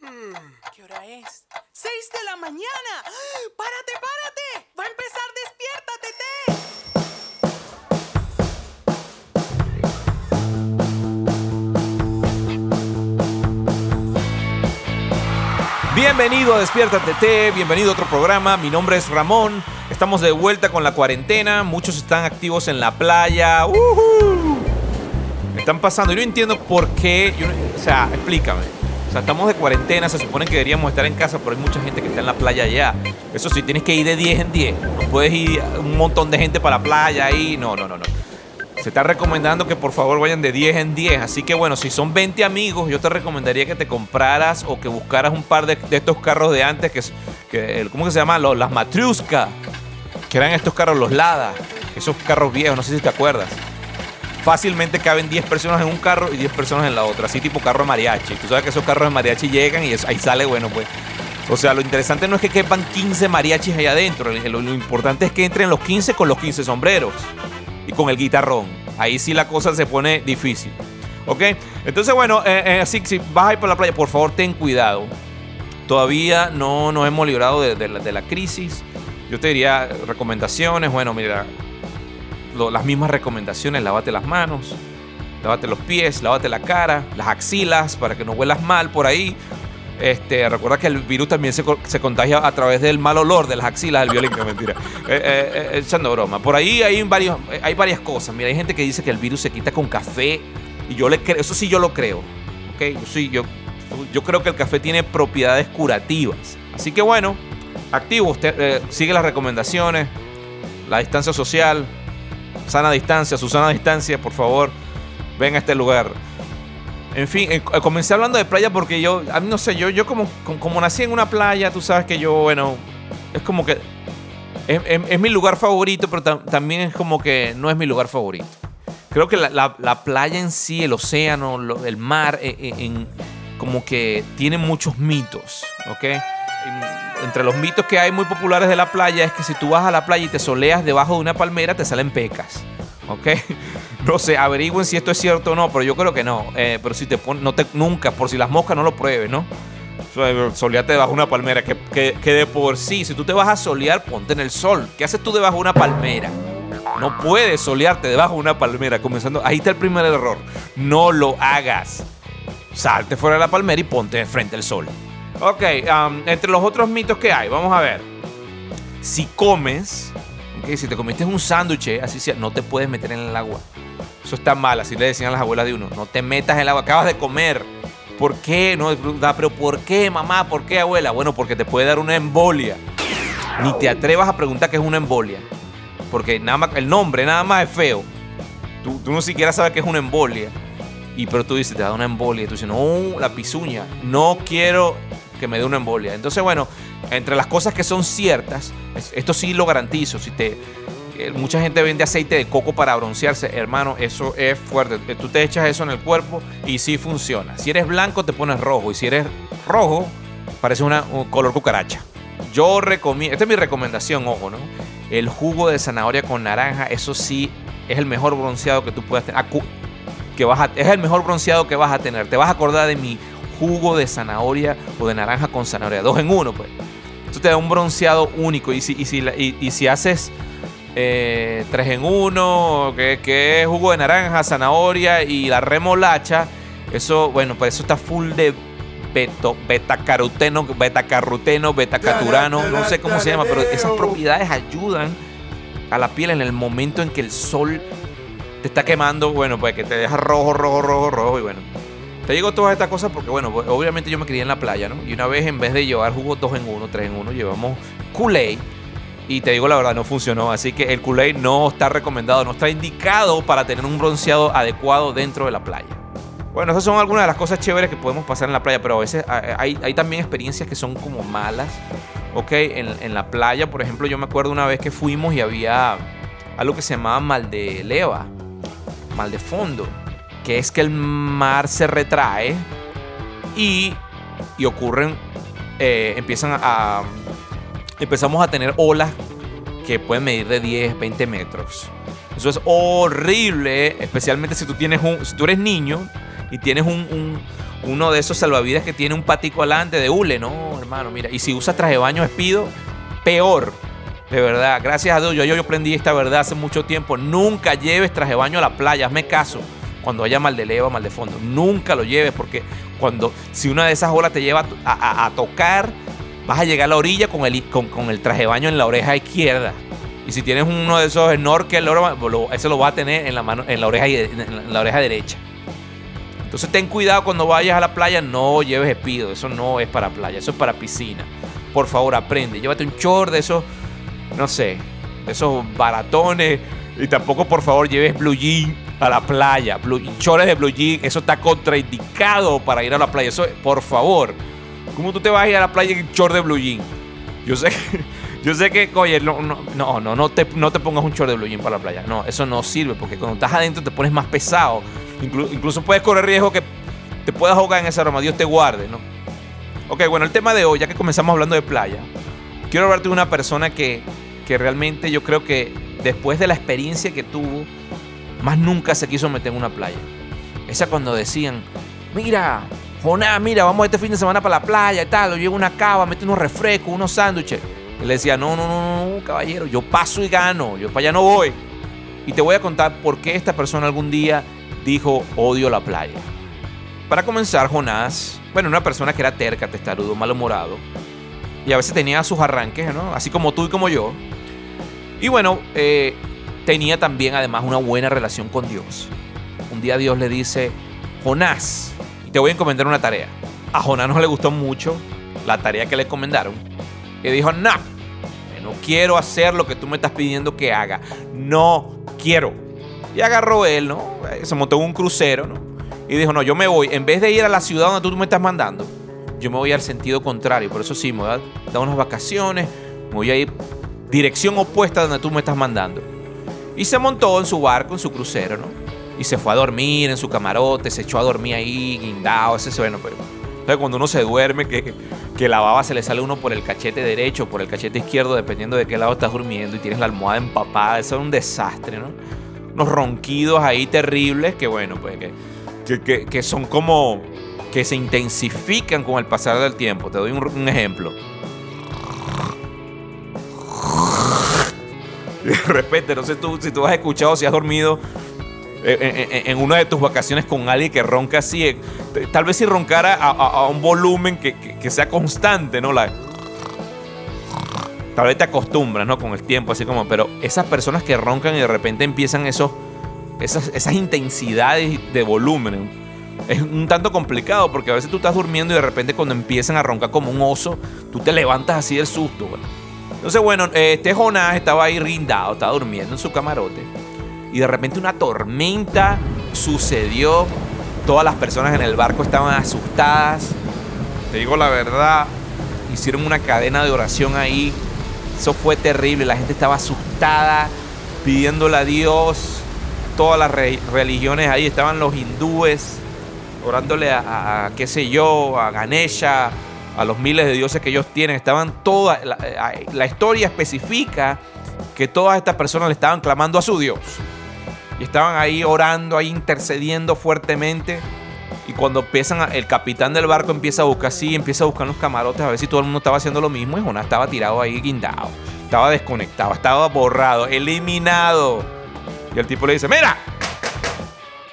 ¿Qué hora es? ¡Seis de la mañana! ¡Párate, párate! ¡Va a empezar Despiértate, Té! Bienvenido a Despierta TT, bienvenido a otro programa. Mi nombre es Ramón. Estamos de vuelta con la cuarentena. Muchos están activos en la playa. ¡Uhú! Están pasando. Yo no entiendo por qué. o sea, explícame. O sea, estamos de cuarentena. Se supone que deberíamos estar en casa, pero hay mucha gente que está en la playa ya. Eso sí, tienes que ir de 10 en 10. No puedes ir un montón de gente para la playa ahí. No, no, no, no. Se está recomendando que por favor vayan de 10 en 10. Así que bueno, si son 20 amigos, yo te recomendaría que te compraras o que buscaras un par de, estos carros de antes, que, que ¿cómo que se llama? Los, las Matriuska. Que eran estos carros, los Lada. Esos carros viejos, no sé si te acuerdas. Fácilmente caben 10 personas en un carro y 10 personas en la otra. Así tipo carro de mariachi. Tú sabes que esos carros de mariachi llegan y ahí sale, bueno, pues. O sea, lo interesante no es que quepan 15 mariachis ahí adentro. Lo, importante es que entren los 15 con los 15 sombreros y con el guitarrón. Ahí sí la cosa se pone difícil. ¿Ok? Entonces, bueno, eh, eh, si vas a ir por la playa, por favor ten cuidado. Todavía no nos hemos librado de, de la, de la crisis. Yo te diría recomendaciones. Bueno, mira, las mismas recomendaciones. Lávate las manos, lávate los pies, lávate la cara, las axilas para que no huelas mal por ahí. Este, recuerda que el virus también se, se contagia a través del mal olor de las axilas del violín, que mentira. Eh, eh, eh, echando broma. Por ahí hay, varios, hay varias cosas. Mira, hay gente que dice que el virus se quita con café. Y yo le creo, eso sí yo lo creo. ¿ok? Yo, sí, yo, yo creo que el café tiene propiedades curativas. Así que bueno, activo, usted sigue las recomendaciones. La distancia social, sana distancia, su sana distancia, por favor, ven a este lugar. En fin, eh, comencé hablando de playa porque yo, a mí no sé, yo, yo como, como, nací en una playa, tú sabes que yo, bueno, es como que es, mi lugar favorito, pero tam- también es como que no es mi lugar favorito. Creo que la, la- la playa en sí, el océano, el mar, eh, eh, como que tiene muchos mitos, ¿ok? En- entre los mitos que hay muy populares de la playa es que si tú vas a la playa y te soleas debajo de una palmera, te salen pecas, ¿ok? No sé, averigüen si esto es cierto o no, pero yo creo que no. Eh, pero si te pones, no te, nunca, por si las moscas no lo pruebes, ¿no? So- Solearte debajo de una palmera, que, que- que de por sí, si tú te vas a solear, ponte en el sol. ¿Qué haces tú debajo de una palmera? No puedes solearte debajo de una palmera, comenzando. Ahí está el primer error. No lo hagas. Salte fuera de la palmera y ponte frente al sol. Ok, um, entre los otros mitos que hay, vamos a ver. Si comes, si te comiste un sándwich, eh, así sea, no te puedes meter en el agua. Eso está mal, así le decían las abuelas de uno. No te metas en el agua, acabas de comer. ¿Por qué? No, pero ¿por qué, mamá? ¿Por qué, abuela? Bueno, porque te puede dar una embolia. Ni te atrevas a preguntar qué es una embolia. Porque nada el nombre nada más es feo. Tú, tú no siquiera sabes qué es una embolia. Y pero tú dices, te da una embolia. Y tú dices, no, la pisuña. No quiero que me dé una embolia. Entonces, bueno, entre las cosas que son ciertas, es- esto sí lo garantizo. Si te, eh, mucha gente vende aceite de coco para broncearse, hermano, eso es fuerte. Eh, Tú te echas eso en el cuerpo y sí funciona. Si eres blanco, te pones rojo. Y si eres rojo, parece una, un color cucaracha. Yo recomiendo, esta es mi recomendación, ojo, ¿no? El jugo de zanahoria con naranja, eso sí es el mejor bronceado que tú puedas tener. Que vas a- es el mejor bronceado que vas a tener. Te vas a acordar de mi jugo de zanahoria o de naranja con zanahoria. Dos en uno, pues. Esto te da un bronceado único. Y si, y si, haces eh, tres en uno, que, que es jugo de naranja, zanahoria y la remolacha, eso, bueno, pues eso está full de beto, betacaroteno, betacaroteno, betacaturano, no sé cómo se llama, pero esas propiedades ayudan a la piel en el momento en que el sol te está quemando, bueno, pues que te deja rojo, rojo, rojo, rojo y bueno. Te digo todas estas cosas porque, bueno, pues, obviamente yo me crié en la playa, ¿no? Y una vez en vez de llevar jugo 2 en 1, 3 en 1, llevamos Kool-Aid. Y te digo la verdad, no funcionó. Así que el Kool-Aid no está recomendado, no está indicado para tener un bronceado adecuado dentro de la playa. Bueno, esas son algunas de las cosas chéveres que podemos pasar en la playa, pero a veces hay, también experiencias que son como malas. Ok, en la playa, por ejemplo, yo me acuerdo una vez que fuimos y había algo que se llamaba mal de leva, mal de fondo, que es que el mar se retrae y, y ocurren, eh, empiezan a, empezamos a tener olas que pueden medir de 10, 20 metros. Eso es horrible, especialmente si tú tienes un, si tú eres niño y tienes un, un- uno de esos salvavidas que tiene un patico adelante de hule. No, hermano, mira. Y si usas traje de baño espido, peor. De verdad, gracias a Dios, yo, yo aprendí esta verdad hace mucho tiempo. Nunca lleves traje de baño a la playa, hazme caso. Cuando haya mal de leva, mal de fondo. Nunca lo lleves porque cuando, si una de esas olas te lleva a, tocar, vas a llegar a la orilla con el, con, el traje de baño en la oreja izquierda. Y si tienes uno de esos snorkel, ese lo vas a tener en la, mano, en la, oreja, la oreja derecha. Entonces ten cuidado cuando vayas a la playa, no lleves espido, eso no es para playa, eso es para piscina. Por favor, aprende, llévate un short de esos, no sé, de esos baratones y tampoco por favor lleves blue jean a la playa, blue, shorts de blue jean, eso está contraindicado para ir a la playa, eso por favor. ¿Cómo tú te vas a ir a la playa en short de blue jean? Yo sé que yo sé que, oye, no, no, no, no, te, no te pongas un short de blue jean para la playa. No, eso no sirve porque cuando estás adentro te pones más pesado incluso puedes correr riesgo que te puedas ahogar en esa aroma. Dios te guarde, ¿no? Ok, bueno, el tema de hoy, ya que comenzamos hablando de playa, quiero hablarte de una persona que, que realmente yo creo que después de la experiencia que tuvo, más nunca se quiso meter en una playa. Esa cuando decían, mira, Jonás, mira, vamos este fin de semana para la playa y tal, lo llevo una cava, mete unos refrescos, unos sándwiches. Él decía, no, no, no, no, caballero, yo paso y gano, yo para allá no voy. Y te voy a contar por qué esta persona algún día dijo, odio la playa. Para comenzar, Jonás, bueno, una persona que era terca, testarudo, malhumorado, y a veces tenía sus arranques, ¿no? Así como tú y como yo. Y bueno, eh, tenía también además una buena relación con Dios. Un día Dios le dice, Jonás, te voy a encomendar una tarea. A Jonás no le gustó mucho la tarea que le encomendaron. Y dijo, no, no quiero hacer lo que tú me estás pidiendo que haga. No quiero. Y agarró él, ¿no? Se montó en un crucero, ¿no? Y dijo, no, yo me voy, en vez de ir a la ciudad donde tú me estás mandando, yo me voy al sentido contrario. Por eso sí, me voy a dar unas vacaciones, me voy a ir dirección opuesta donde tú me estás mandando. Y se montó en su barco, en su crucero, ¿no? Y se fue a dormir en su camarote, se echó a dormir ahí, guindado, ese bueno, pero... Entonces cuando uno se duerme, que, que la baba se le sale uno por el cachete derecho, por el cachete izquierdo, dependiendo de qué lado estás durmiendo, y tienes la almohada empapada, eso es un desastre, ¿no? unos ronquidos ahí terribles que, bueno, pues que, que, son como que se intensifican con el pasar del tiempo. Te doy un, ejemplo. De repente, no sé tú, si tú has escuchado, si has dormido en, una de tus vacaciones con alguien que ronca así, eh, tal vez si roncara a, un volumen que, sea constante, ¿no? La, tal vez te acostumbras, ¿no? Con el tiempo, así como, pero esas personas que roncan y de repente empiezan esos, esas, esas intensidades de volumen, es un tanto complicado porque a veces tú estás durmiendo y de repente cuando empiezan a roncar como un oso, tú te levantas así del susto. Entonces, bueno, este Jonás estaba ahí rindado, estaba durmiendo en su camarote y de repente una tormenta sucedió. Todas las personas en el barco estaban asustadas. Te digo la verdad, hicieron una cadena de oración ahí eso fue terrible, la gente estaba asustada, pidiéndole a Dios. Todas las religiones ahí estaban los hindúes, orándole a, qué sé yo, a Ganesha, a los miles de dioses que ellos tienen. Estaban todas, la, la historia especifica que todas estas personas le estaban clamando a su Dios. Y estaban ahí orando, ahí intercediendo fuertemente. Y cuando empiezan, el capitán del barco empieza a buscar así, empieza a buscar los camarotes a ver si todo el mundo estaba haciendo lo mismo. Y Jonás estaba tirado ahí guindado. Estaba desconectado, estaba borrado, eliminado. Y el tipo le dice, mira,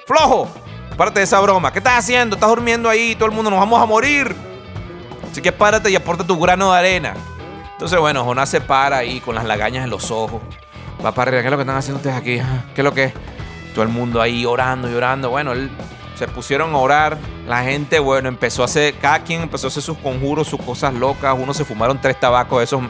flojo, párate de esa broma. ¿Qué estás haciendo? Estás durmiendo ahí, todo el mundo nos vamos a morir. Así que párate y aporta tu grano de arena. Entonces, bueno, Jonás se para ahí con las lagañas en los ojos. Va para arriba, ¿qué es lo que están haciendo ustedes aquí? ¿Qué es lo que es? Todo el mundo ahí orando y orando. Bueno, él se pusieron a orar. La gente, bueno, empezó a hacer, cada quien empezó a hacer sus conjuros, sus cosas locas. Unos se fumaron tres tabacos, esos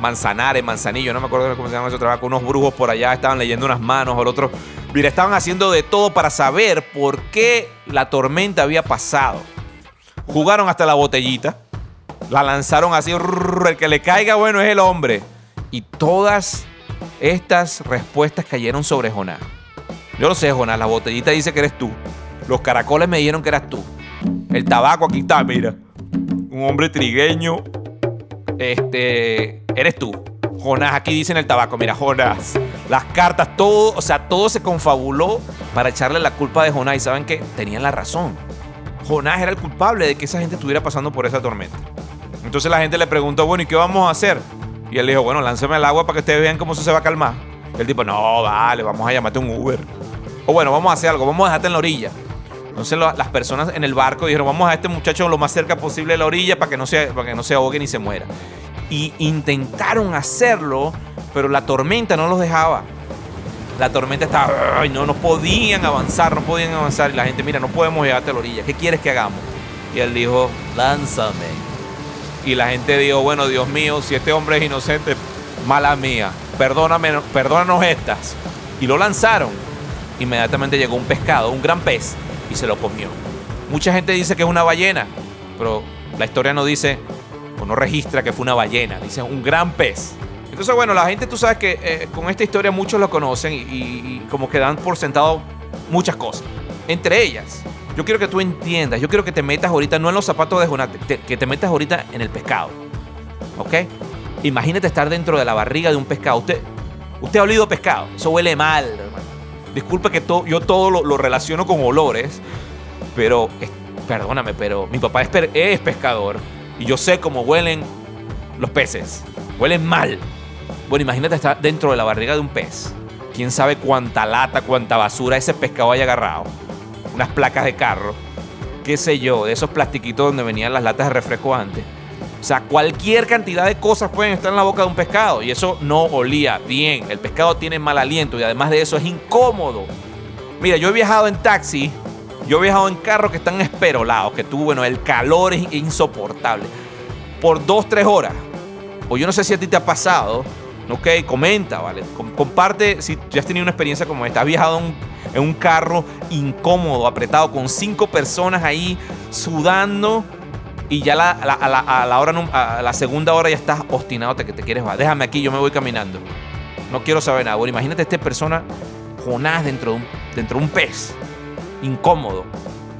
manzanares, manzanillos, no me acuerdo cómo se llama ese tabaco. Unos brujos por allá estaban leyendo unas manos, el otro. Mira, estaban haciendo de todo para saber por qué la tormenta había pasado. Jugaron hasta la botellita, la lanzaron así, el que le caiga, bueno, es el hombre. Y todas estas respuestas cayeron sobre Jonás. Yo lo sé, Jonás, la botellita dice que eres tú. Los caracoles me dijeron que eras tú. El tabaco aquí está, mira. Un hombre trigueño. Este, eres tú. Jonás, aquí dicen el tabaco, mira, Jonás. Las cartas, todo, o sea, todo se confabuló para echarle la culpa de Jonás. Y saben que tenían la razón. Jonás era el culpable de que esa gente estuviera pasando por esa tormenta. Entonces la gente le preguntó, bueno, ¿y qué vamos a hacer? Y él dijo, bueno, lánceme al agua para que ustedes vean cómo eso se va a calmar. el tipo, no, vale, vamos a llamarte un Uber. O bueno, vamos a hacer algo, vamos a dejarte en la orilla. Entonces las personas en el barco dijeron, vamos a este muchacho lo más cerca posible de la orilla para que no se, para que no se ahogue ni se muera. Y intentaron hacerlo, pero la tormenta no los dejaba. La tormenta estaba, no, no podían avanzar, no podían avanzar. Y la gente, mira, no podemos llegarte a la orilla. ¿Qué quieres que hagamos? Y él dijo, lánzame. Y la gente dijo, bueno, Dios mío, si este hombre es inocente, mala mía, perdóname, perdónanos estas. Y lo lanzaron. Inmediatamente llegó un pescado, un gran pez, y se lo comió. Mucha gente dice que es una ballena, pero la historia no dice o no registra que fue una ballena, dice un gran pez. Entonces, bueno, la gente, tú sabes que eh, con esta historia muchos lo conocen y, como que dan por sentado muchas cosas. Entre ellas, yo quiero que tú entiendas, yo quiero que te metas ahorita, no en los zapatos de Jonás, que te metas ahorita en el pescado. ¿Ok? Imagínate estar dentro de la barriga de un pescado. Usted, usted ha olido pescado, eso huele mal, hermano. Disculpe que yo todo lo, relaciono con olores, pero perdóname, pero mi papá es, es pescador y yo sé cómo huelen los peces. Huelen mal. Bueno, imagínate estar dentro de la barriga de un pez. Quién sabe cuánta lata, cuánta basura ese pescado haya agarrado. Unas placas de carro. Qué sé yo, de esos plastiquitos donde venían las latas de refresco antes. O sea, cualquier cantidad de cosas pueden estar en la boca de un pescado. Y eso no olía bien. El pescado tiene mal aliento y además de eso es incómodo. Mira, yo he viajado en taxi. Yo he viajado en carros que están esperolados. Que tú, bueno, el calor es insoportable. Por dos, tres horas. O yo no sé si a ti te ha pasado Ok, comenta, ¿vale? Comparte si ya has tenido una experiencia como esta. Has viajado en un, carro incómodo, apretado, con cinco personas ahí sudando y ya a, la, hora, a la segunda hora ya estás obstinado que te quieres va. Déjame aquí, yo me voy caminando. No quiero saber nada. Bueno, imagínate esta persona, Jonás, dentro de un, dentro de un pez, incómodo,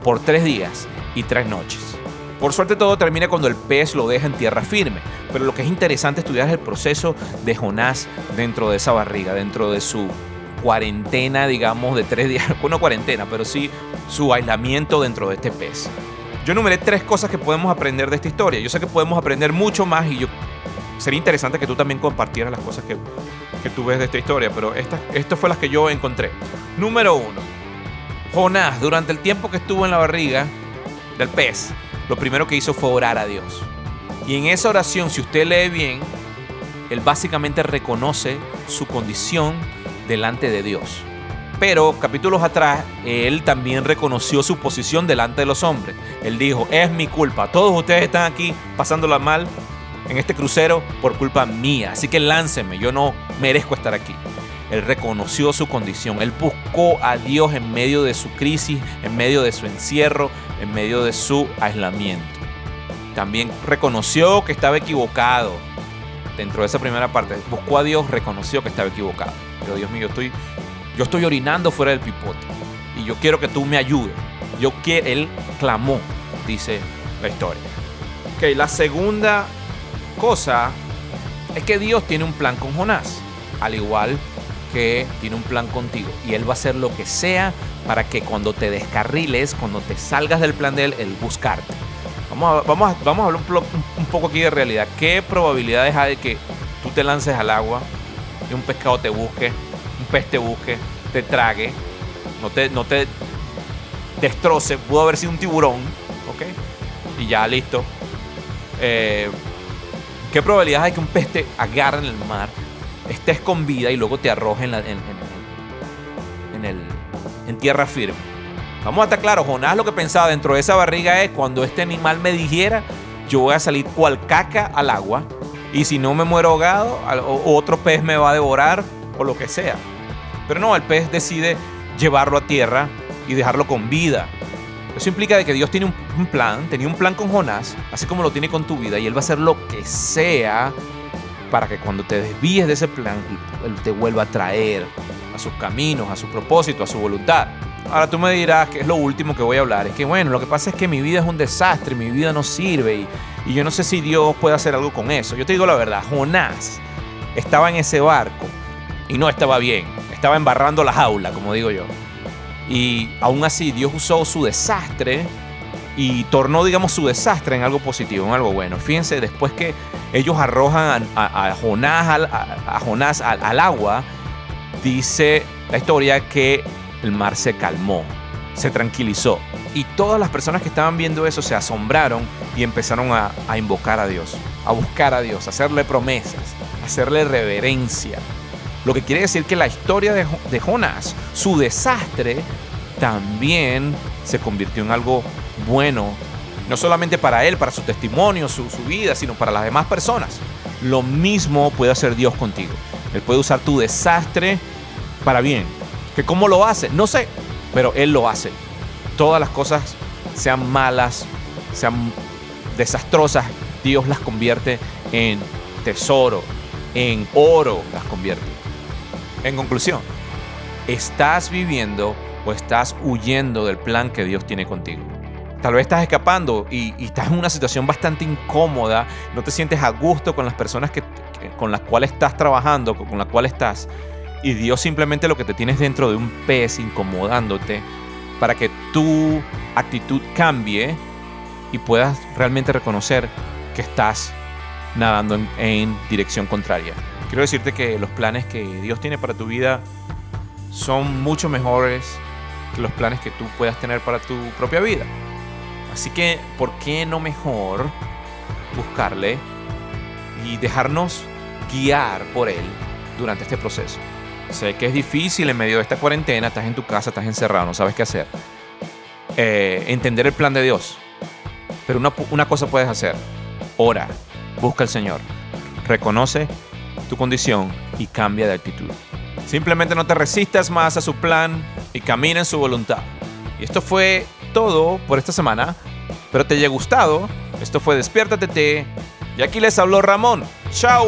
por tres días y tres noches. Por suerte todo termina cuando el pez lo deja en tierra firme, pero lo que es interesante estudiar es el proceso de Jonás dentro de esa barriga, dentro de su cuarentena, digamos, de tres días, bueno, cuarentena, pero sí su aislamiento dentro de este pez. Yo enumeré tres cosas que podemos aprender de esta historia. Yo sé que podemos aprender mucho más y yo sería interesante que tú también compartieras las cosas que, que tú ves de esta historia, pero estas, estas fue las que yo encontré. Número uno, Jonás, durante el tiempo que estuvo en la barriga del pez, lo primero que hizo fue orar a Dios. Y en esa oración, si usted lee bien, él básicamente reconoce su condición delante de Dios. Pero capítulos atrás, él también reconoció su posición delante de los hombres. Él dijo, es mi culpa. Todos ustedes están aquí pasándola mal en este crucero por culpa mía. Así que láncenme, yo no merezco estar aquí. Él reconoció su condición. Él buscó a Dios en medio de su crisis, en medio de su encierro, en medio de su aislamiento. También reconoció que estaba equivocado. Dentro de esa primera parte, buscó a Dios, reconoció que estaba equivocado. Pero Dios mío, yo estoy, yo estoy orinando fuera del pipote y yo quiero que tú me ayudes. Yo quiero, él clamó, dice la historia. Ok, la segunda cosa es que Dios tiene un plan con Jonás, al igual que tiene un plan contigo y Él va a hacer lo que sea para que cuando te descarriles, cuando te salgas del plan de Él, Él buscarte. Vamos a, vamos vamos a hablar un, poco aquí de realidad. ¿Qué probabilidades hay de que tú te lances al agua y un pescado te busque, un pez te busque, te trague, no te, no te destroce? Pudo haber sido un tiburón, ¿ok? Y ya, listo. Eh, ¿Qué probabilidades hay que un pez te agarre en el mar estés con vida y luego te arrojen en, en, el, en tierra firme. Vamos a estar claros, Jonás lo que pensaba dentro de esa barriga es cuando este animal me dijera, yo voy a salir cual caca al agua y si no me muero ahogado, otro pez me va a devorar o lo que sea. Pero no, el pez decide llevarlo a tierra y dejarlo con vida. Eso implica de que Dios tiene un plan, tenía un plan con Jonás, así como lo tiene con tu vida, y Él va a hacer lo que sea para que cuando te desvíes de ese plan, Él te vuelva a traer a sus caminos, a su propósito, a su voluntad. Ahora tú me dirás que es lo último que voy a hablar. Es que bueno, lo que pasa es que mi vida es un desastre, mi vida no sirve y, yo no sé si Dios puede hacer algo con eso. Yo te digo la verdad, Jonás estaba en ese barco y no estaba bien, estaba embarrando la jaula, como digo yo. Y aún así Dios usó su desastre y tornó, digamos, su desastre en algo positivo, en algo bueno. Fíjense, después que ellos arrojan a, Jonás al, agua, dice la historia que el mar se calmó, se tranquilizó. Y todas las personas que estaban viendo eso se asombraron y empezaron a, invocar a Dios, a buscar a Dios, a hacerle promesas, a hacerle reverencia. Lo que quiere decir que la historia de, de Jonás, su desastre, también se convirtió en algo bueno, no solamente para él, para su testimonio, su, vida, sino para las demás personas. Lo mismo puede hacer Dios contigo. Él puede usar tu desastre para bien. ¿Que cómo lo hace? No sé, pero Él lo hace. Todas las cosas, sean malas, sean desastrosas, Dios las convierte en tesoro, en oro las convierte. En conclusión, ¿estás viviendo o estás huyendo del plan que Dios tiene contigo? Tal vez estás escapando y, estás en una situación bastante incómoda, no te sientes a gusto con las personas que, con las cuales estás trabajando, con las cuales estás. Y Dios simplemente lo que te tienes dentro de un pez incomodándote para que tu actitud cambie y puedas realmente reconocer que estás nadando en, en, dirección contraria. Quiero decirte que los planes que Dios tiene para tu vida son mucho mejores que los planes que tú puedas tener para tu propia vida. Así que, ¿por qué no mejor buscarle y dejarnos guiar por él durante este proceso? Sé que es difícil en medio de esta cuarentena, estás en tu casa, estás encerrado, no sabes qué hacer. Eh, entender el plan de Dios. Pero una, una cosa puedes hacer. Ora, busca al Señor, reconoce tu condición y cambia de actitud. Simplemente no te resistas más a su plan y camina en su voluntad. Y esto fue todo por esta semana. Espero te haya gustado. Esto fue Despiértate y aquí les habló Ramón. ¡Chao!